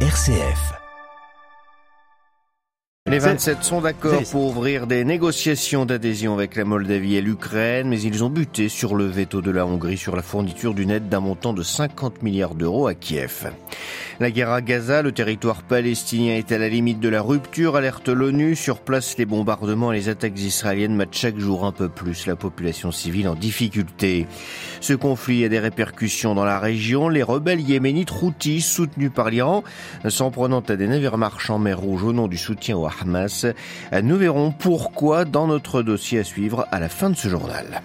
RCF. Les 27 sont d'accord pour ouvrir des négociations d'adhésion avec la Moldavie et l'Ukraine, mais ils ont buté sur le veto de la Hongrie sur la fourniture d'une aide d'un montant de 50 milliards d'euros à Kiev. La guerre à Gaza, le territoire palestinien est à la limite de la rupture, alerte l'ONU. Sur place, les bombardements et les attaques israéliennes mettent chaque jour un peu plus la population civile en difficulté. Ce conflit a des répercussions dans la région. Les rebelles yéménites Houthis, soutenus par l'Iran, s'en prenant à des navires marchands mer Rouge au nom du soutien au Nous verrons pourquoi dans notre dossier à suivre à la fin de ce journal.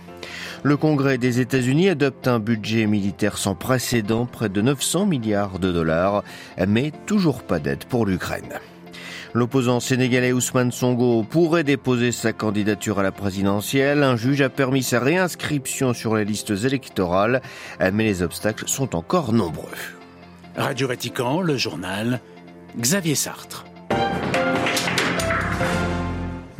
Le Congrès des États-Unis adopte un budget militaire sans précédent, près de 900 milliards de dollars, mais toujours pas d'aide pour l'Ukraine. L'opposant sénégalais Ousmane Songo pourrait déposer sa candidature à la présidentielle. Un juge a permis sa réinscription sur les listes électorales, mais les obstacles sont encore nombreux. Radio Vatican, le journal, Xavier Sartre.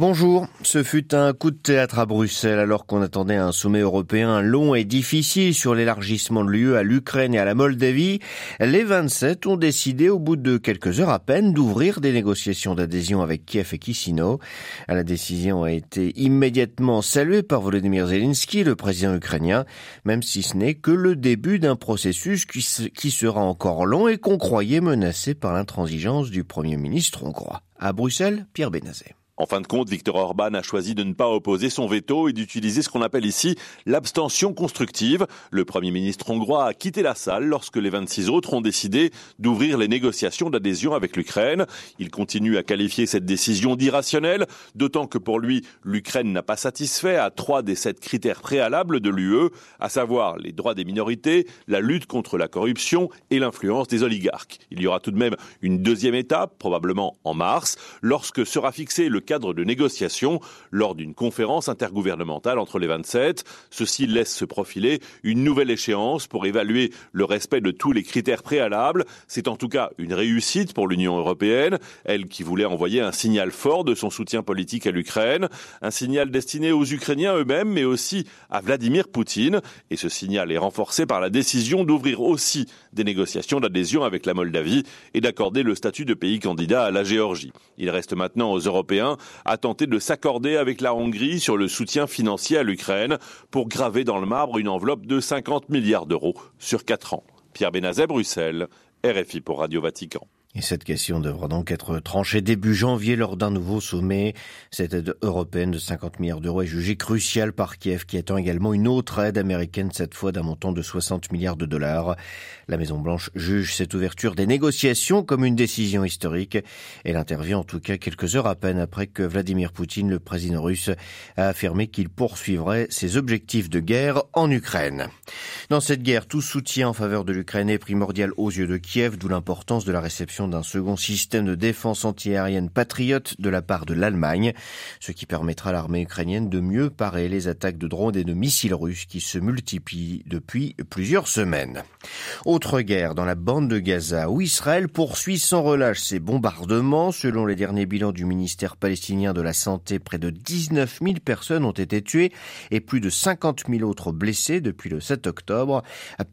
Bonjour, ce fut un coup de théâtre à Bruxelles alors qu'on attendait un sommet européen long et difficile sur l'élargissement de l'UE à l'Ukraine et à la Moldavie. Les 27 ont décidé au bout de quelques heures à peine d'ouvrir des négociations d'adhésion avec Kiev et Kisino. La décision a été immédiatement saluée par Volodymyr Zelensky, le président ukrainien, même si ce n'est que le début d'un processus qui sera encore long et qu'on croyait menacé par l'intransigeance du premier ministre hongrois. À Bruxelles, Pierre Benazet. En fin de compte, Viktor Orban a choisi de ne pas opposer son veto et d'utiliser ce qu'on appelle ici l'abstention constructive. Le Premier ministre hongrois a quitté la salle lorsque les 26 autres ont décidé d'ouvrir les négociations d'adhésion avec l'Ukraine. Il continue à qualifier cette décision d'irrationnelle, d'autant que pour lui, l'Ukraine n'a pas satisfait à trois des sept critères préalables de l'UE, à savoir les droits des minorités, la lutte contre la corruption et l'influence des oligarques. Il y aura tout de même une deuxième étape, probablement en mars, lorsque sera fixé le cadre de négociation lors d'une conférence intergouvernementale entre les 27. Ceci laisse se profiler une nouvelle échéance pour évaluer le respect de tous les critères préalables. C'est en tout cas une réussite pour l'Union européenne, elle qui voulait envoyer un signal fort de son soutien politique à l'Ukraine, un signal destiné aux Ukrainiens eux-mêmes, mais aussi à Vladimir Poutine. Et ce signal est renforcé par la décision d'ouvrir aussi des négociations d'adhésion avec la Moldavie et d'accorder le statut de pays candidat à la Géorgie. Il reste maintenant aux Européens a tenté de s'accorder avec la Hongrie sur le soutien financier à l'Ukraine pour graver dans le marbre une enveloppe de 50 milliards d'euros sur 4 ans. Pierre Benazet, Bruxelles, RFI pour Radio Vatican. Et cette question devra donc être tranchée début janvier lors d'un nouveau sommet. Cette aide européenne de 50 milliards d'euros est jugée cruciale par Kiev, qui attend également une autre aide américaine, cette fois d'un montant de 60 milliards de dollars. La Maison-Blanche juge cette ouverture des négociations comme une décision historique. Elle intervient en tout cas quelques heures à peine après que Vladimir Poutine, le président russe, a affirmé qu'il poursuivrait ses objectifs de guerre en Ukraine. Dans cette guerre, tout soutien en faveur de l'Ukraine est primordial aux yeux de Kiev, d'où l'importance de la réception d'un second système de défense antiaérienne patriote de la part de l'Allemagne, ce qui permettra à l'armée ukrainienne de mieux parer les attaques de drones et de missiles russes qui se multiplient depuis plusieurs semaines. Autre guerre dans la bande de Gaza, où Israël poursuit sans relâche ses bombardements. Selon les derniers bilans du ministère palestinien de la Santé, près de 19 000 personnes ont été tuées et plus de 50 000 autres blessées depuis le 7 octobre.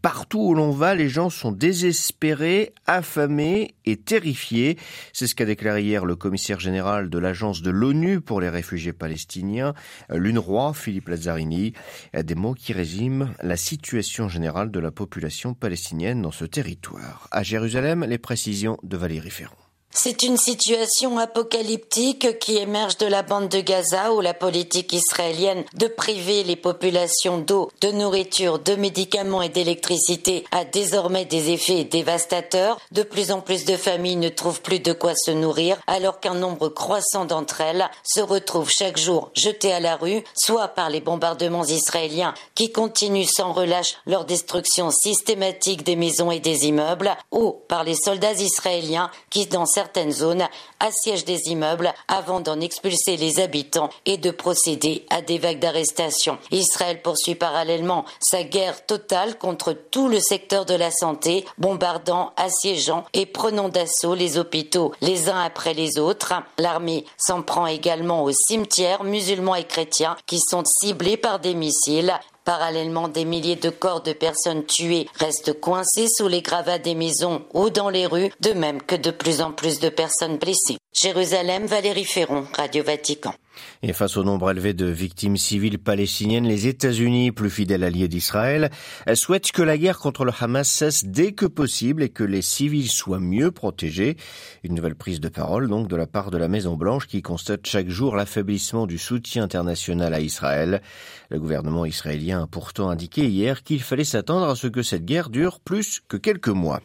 Partout où l'on va, les gens sont désespérés, affamés et terrifié. C'est ce qu'a déclaré hier le commissaire général de l'agence de l'ONU pour les réfugiés palestiniens, l'UNRWA, Philippe Lazzarini. Des mots qui résument la situation générale de la population palestinienne dans ce territoire. À Jérusalem, les précisions de Valérie Ferron. C'est une situation apocalyptique qui émerge de la bande de Gaza où la politique israélienne de priver les populations d'eau, de nourriture, de médicaments et d'électricité a désormais des effets dévastateurs. De plus en plus de familles ne trouvent plus de quoi se nourrir alors qu'un nombre croissant d'entre elles se retrouvent chaque jour jetées à la rue, soit par les bombardements israéliens qui continuent sans relâche leur destruction systématique des maisons et des immeubles, ou par les soldats israéliens qui, dans certaines zones assiègent des immeubles avant d'en expulser les habitants et de procéder à des vagues d'arrestations. Israël poursuit parallèlement sa guerre totale contre tout le secteur de la santé, bombardant, assiégeant et prenant d'assaut les hôpitaux les uns après les autres. L'armée s'en prend également aux cimetières musulmans et chrétiens qui sont ciblés par des missiles Parallèlement, des milliers de corps de personnes tuées restent coincés sous les gravats des maisons ou dans les rues, de même que de plus en plus de personnes blessées. Jérusalem, Valérie Ferron, Radio Vatican. Et face au nombre élevé de victimes civiles palestiniennes, les États-Unis, plus fidèles alliés d'Israël, souhaitent que la guerre contre le Hamas cesse dès que possible et que les civils soient mieux protégés. Une nouvelle prise de parole donc de la part de la Maison-Blanche qui constate chaque jour l'affaiblissement du soutien international à Israël. Le gouvernement israélien a pourtant indiqué hier qu'il fallait s'attendre à ce que cette guerre dure plus que quelques mois.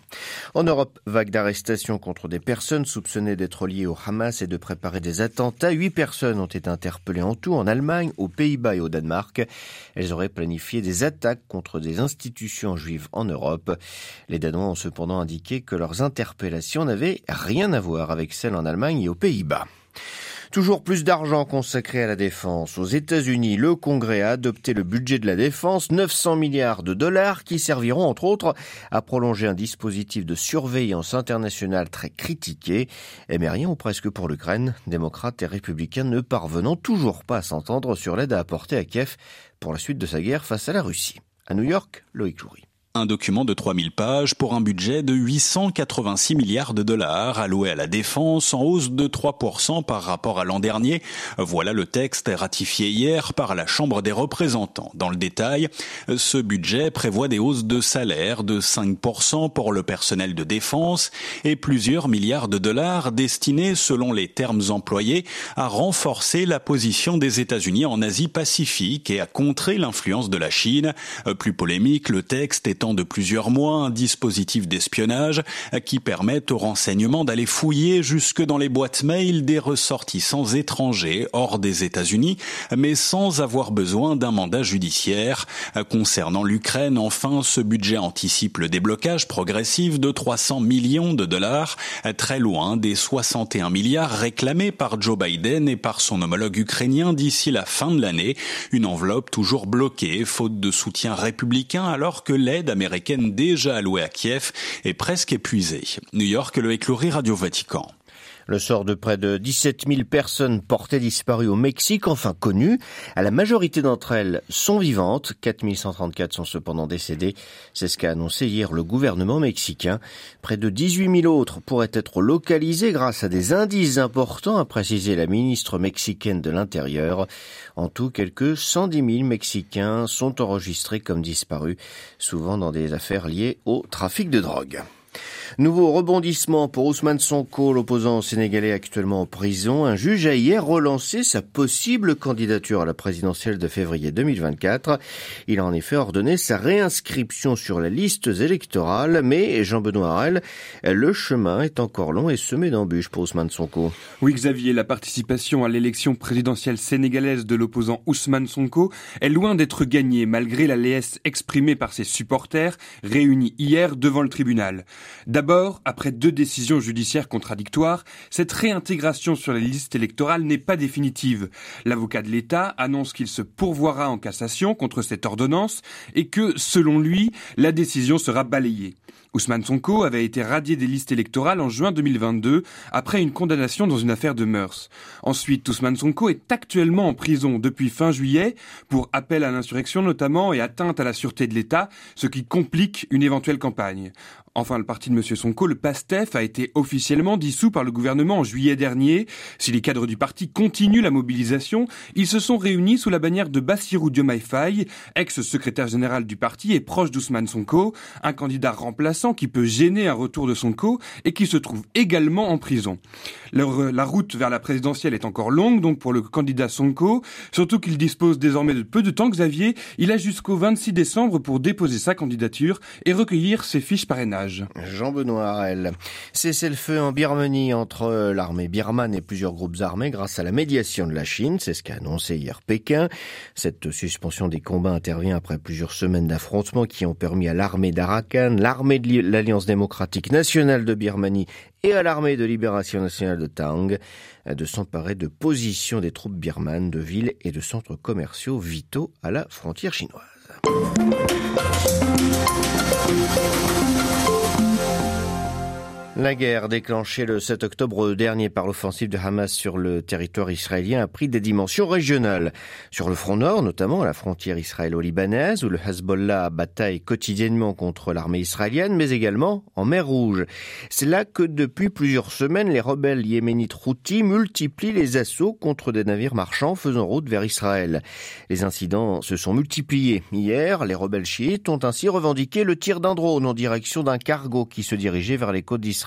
En Europe, vague d'arrestations contre des personnes soupçonnées d'être liées au Hamas et de préparer des attentats. Huit personnes ont été interpellées en tout en Allemagne, aux Pays-Bas et au Danemark. Elles auraient planifié des attaques contre des institutions juives en Europe. Les Danois ont cependant indiqué que leurs interpellations n'avaient rien à voir avec celles en Allemagne et aux Pays-Bas. Toujours plus d'argent consacré à la défense. Aux États-Unis, le Congrès a adopté le budget de la défense, 900 milliards de dollars, qui serviront entre autres à prolonger un dispositif de surveillance internationale très critiqué. Mais rien ou presque pour l'Ukraine, démocrates et républicains ne parvenant toujours pas à s'entendre sur l'aide à apporter à Kiev pour la suite de sa guerre face à la Russie. À New York, Loïc Loury. Un document de 3000 pages pour un budget de 886 milliards de dollars alloué à la défense en hausse de 3% par rapport à l'an dernier. Voilà le texte ratifié hier par la Chambre des représentants. Dans le détail, ce budget prévoit des hausses de salaire de 5% pour le personnel de défense et plusieurs milliards de dollars destinés, selon les termes employés, à renforcer la position des États-Unis en Asie-Pacifique et à contrer l'influence de la Chine. Plus polémique, le texte est de plusieurs mois un dispositif d'espionnage qui permet aux renseignements d'aller fouiller jusque dans les boîtes mail des ressortissants étrangers hors des États-Unis, mais sans avoir besoin d'un mandat judiciaire. Concernant l'Ukraine, enfin, ce budget anticipe le déblocage progressif de 300 millions de dollars, très loin des 61 milliards réclamés par Joe Biden et par son homologue ukrainien d'ici la fin de l'année, une enveloppe toujours bloquée faute de soutien républicain alors que l'aide américaine déjà allouée à Kiev est presque épuisée. New York, le écloré Radio Vatican. Le sort de près de 17 000 personnes portées disparues au Mexique, enfin connues. La majorité d'entre elles sont vivantes. 4 134 sont cependant décédées. C'est ce qu'a annoncé hier le gouvernement mexicain. Près de 18 000 autres pourraient être localisés grâce à des indices importants, a précisé la ministre mexicaine de l'Intérieur. En tout, quelques 110 000 Mexicains sont enregistrés comme disparus, souvent dans des affaires liées au trafic de drogue. Nouveau rebondissement pour Ousmane Sonko, l'opposant sénégalais actuellement en prison. Un juge a hier relancé sa possible candidature à la présidentielle de février 2024. Il a en effet ordonné sa réinscription sur les listes électorales, mais Jean-Benoît Harel, le chemin est encore long et semé d'embûches pour Ousmane Sonko. Oui, Xavier, la participation à l'élection présidentielle sénégalaise de l'opposant Ousmane Sonko est loin d'être gagnée malgré la laisse exprimée par ses supporters réunis hier devant le tribunal. D'abord, après deux décisions judiciaires contradictoires, cette réintégration sur les listes électorales n'est pas définitive. L'avocat de l'État annonce qu'il se pourvoira en cassation contre cette ordonnance et que, selon lui, la décision sera balayée. Ousmane Sonko avait été radié des listes électorales en juin 2022 après une condamnation dans une affaire de mœurs. Ensuite, Ousmane Sonko est actuellement en prison depuis fin juillet pour appel à l'insurrection notamment et atteinte à la sûreté de l'État, ce qui complique une éventuelle campagne. Enfin, le parti de M. Sonko, le PASTEF, a été officiellement dissous par le gouvernement en juillet dernier. Si les cadres du parti continuent la mobilisation, ils se sont réunis sous la bannière de Bassirou Diomaye ex-secrétaire général du parti et proche d'Ousmane Sonko, un candidat remplaçant qui peut gêner un retour de Sonko et qui se trouve également en prison. la route vers la présidentielle est encore longue, donc pour le candidat Sonko, surtout qu'il dispose désormais de peu de temps, Xavier. Il a jusqu'au 26 décembre pour déposer sa candidature et recueillir ses fiches parrainage. Jean-Benoît Harel. Cessez-le-feu en Birmanie entre l'armée birmane et plusieurs groupes armés grâce à la médiation de la Chine. C'est ce qu'a annoncé hier Pékin. Cette suspension des combats intervient après plusieurs semaines d'affrontements qui ont permis à l'armée d'Arakan, l'armée de l'Alliance démocratique nationale de Birmanie et à l'armée de libération nationale de Tang de s'emparer de positions des troupes birmanes, de villes et de centres commerciaux vitaux à la frontière chinoise. La guerre déclenchée le 7 octobre dernier par l'offensive de Hamas sur le territoire israélien a pris des dimensions régionales. Sur le front nord, notamment à la frontière israélo-libanaise, où le Hezbollah bataille quotidiennement contre l'armée israélienne, mais également en mer Rouge. C'est là que depuis plusieurs semaines, les rebelles yéménites Houthis multiplient les assauts contre des navires marchands faisant route vers Israël. Les incidents se sont multipliés. Hier, les rebelles chiites ont ainsi revendiqué le tir d'un drone en direction d'un cargo qui se dirigeait vers les côtes d'Israël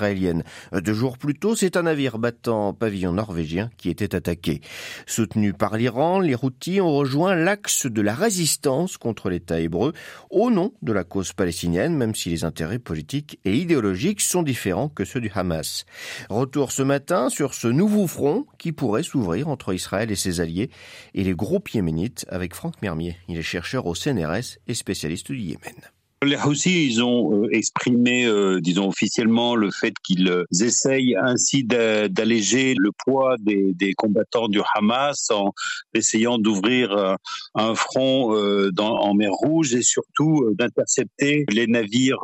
Deux jours plus tôt, c'est un navire battant pavillon norvégien qui était attaqué. Soutenu par l'Iran, les Houthis ont rejoint l'axe de la résistance contre l'État hébreu au nom de la cause palestinienne, même si les intérêts politiques et idéologiques sont différents que ceux du Hamas. Retour ce matin sur ce nouveau front qui pourrait s'ouvrir entre Israël et ses alliés et les groupes yéménites avec Franck Mermier. Il est chercheur au CNRS et spécialiste du Yémen. Les Houthis, ils ont euh, exprimé, euh, disons officiellement, le fait qu'ils euh, essayent ainsi d'alléger le poids des, combattants du Hamas en essayant d'ouvrir un front en mer Rouge et surtout d'intercepter les navires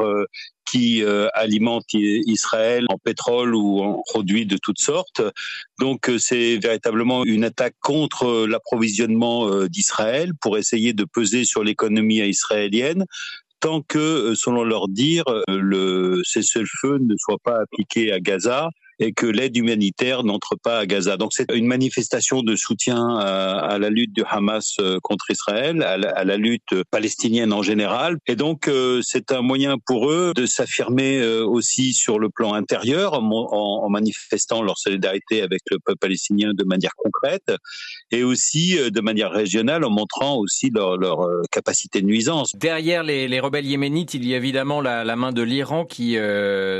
qui alimentent Israël en pétrole ou en produits de toutes sortes. Donc c'est véritablement une attaque contre l'approvisionnement d'Israël pour essayer de peser sur l'économie israélienne tant que, euh, selon leur dire, euh, le cessez-le-feu ne soit pas appliqué à Gaza et que l'aide humanitaire n'entre pas à Gaza. Donc c'est une manifestation de soutien à, la lutte du Hamas euh, contre Israël, à la, lutte palestinienne en général. Et donc euh, c'est un moyen pour eux de s'affirmer euh, aussi sur le plan intérieur en, manifestant leur solidarité avec le peuple palestinien de manière concrète et aussi de manière régionale en montrant aussi leur, capacité de nuisance. Derrière les, les, rebelles yéménites, il y a évidemment la main de l'Iran qui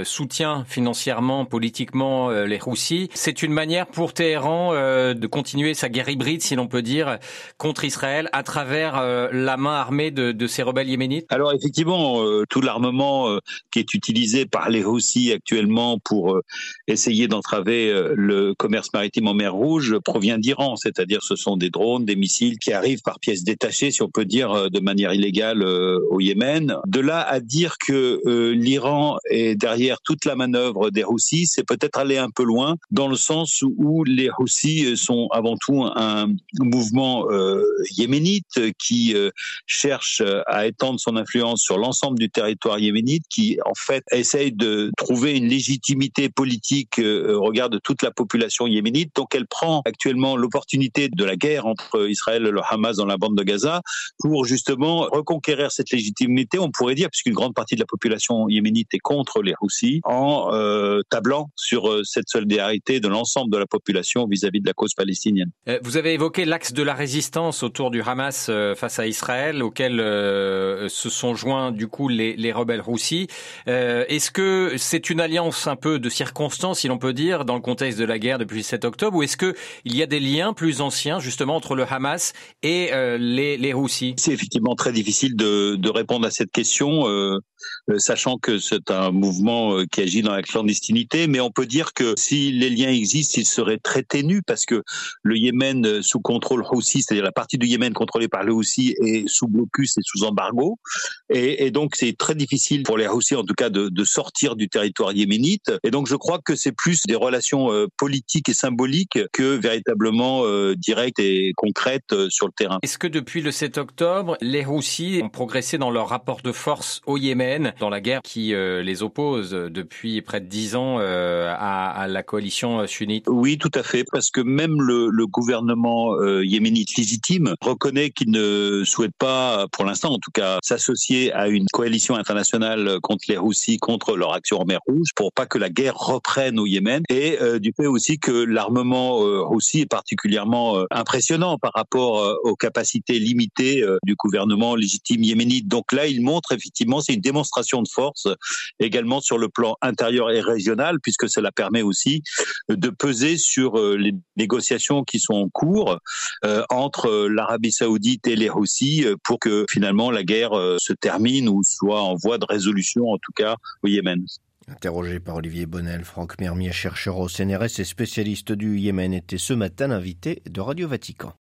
soutient financièrement, politiquement euh, les Roussis. C'est une manière pour Téhéran euh, de continuer sa guerre hybride, si l'on peut dire, contre Israël à travers euh, la main armée de, de ces rebelles yéménites Alors effectivement, tout l'armement qui est utilisé par les Roussis actuellement pour essayer d'entraver le commerce maritime en mer Rouge provient d'Iran, c'est-à-dire ce sont des drones, des missiles qui arrivent par pièces détachées, si on peut dire, de manière illégale au Yémen. De là à dire que l'Iran est derrière toute la manœuvre des Roussis, c'est peut-être aller un peu loin dans le sens où les Houthis sont avant tout un mouvement euh, yéménite qui euh, cherche à étendre son influence sur l'ensemble du territoire yéménite, qui en fait essaye de trouver une légitimité politique euh, au regard de toute la population yéménite. Donc elle prend actuellement l'opportunité de la guerre entre Israël et le Hamas dans la bande de Gaza pour justement reconquérir cette légitimité, on pourrait dire, puisqu'une grande partie de la population yéménite est contre les Houthis, en tablant sur euh, cette solidarité de l'ensemble de la population vis-à-vis de la cause palestinienne. Euh, vous avez évoqué l'axe de la résistance autour du Hamas euh, face à Israël, auquel se sont joints du coup les, les rebelles roussis. Est-ce que c'est une alliance un peu de circonstance, si l'on peut dire, dans le contexte de la guerre depuis le 7 octobre, ou est-ce que il y a des liens plus anciens justement entre le Hamas et les, les Roussis C'est effectivement très difficile de, de, répondre à cette question, sachant que c'est un mouvement qui agit dans la clandestinité, mais on peut dire que si les liens existent, ils seraient très ténus parce que le Yémen euh, sous contrôle Houthi, c'est-à-dire la partie du Yémen contrôlée par le Houthi, est sous blocus et sous embargo. Et, donc c'est très difficile pour les Houthis, en tout cas, de, de, sortir du territoire yéménite. Et donc je crois que c'est plus des relations euh, politiques et symboliques que véritablement euh, directes et concrètes euh, sur le terrain. Est-ce que depuis le 7 octobre, les Houthis ont progressé dans leur rapport de force au Yémen, dans la guerre qui les oppose depuis près de dix ans à, la coalition euh, sunnite Oui, tout à fait, parce que même le, gouvernement euh, yéménite légitime reconnaît qu'il ne souhaite pas, pour l'instant en tout cas, s'associer à une coalition internationale contre les Roussis, contre leur action en mer Rouge, pour pas que la guerre reprenne au Yémen, et euh, du fait aussi que l'armement euh, Roussi est particulièrement impressionnant par rapport aux capacités limitées du gouvernement légitime yéménite. Donc là, il montre effectivement, c'est une démonstration de force également sur le plan intérieur et régional, puisque cela permet aussi de peser sur euh, les négociations qui sont en cours euh, entre l'Arabie saoudite et les euh, pour que finalement la guerre se termine ou soit en voie de résolution, en tout cas au Yémen. Interrogé par Olivier Bonnel, Franck Mermier, chercheur au CNRS et spécialiste du Yémen, était ce matin l'invité de Radio Vatican.